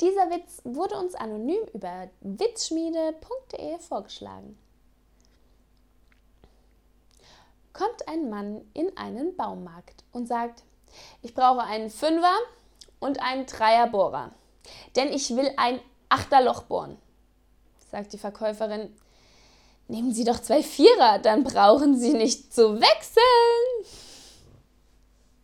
Dieser Witz wurde uns anonym über witzschmiede.de vorgeschlagen. Kommt ein Mann in einen Baumarkt und sagt, ich brauche einen Fünfer und einen Dreierbohrer, denn ich will ein Achterloch bohren. Sagt die Verkäuferin, nehmen Sie doch zwei Vierer, dann brauchen Sie nicht zu wechseln.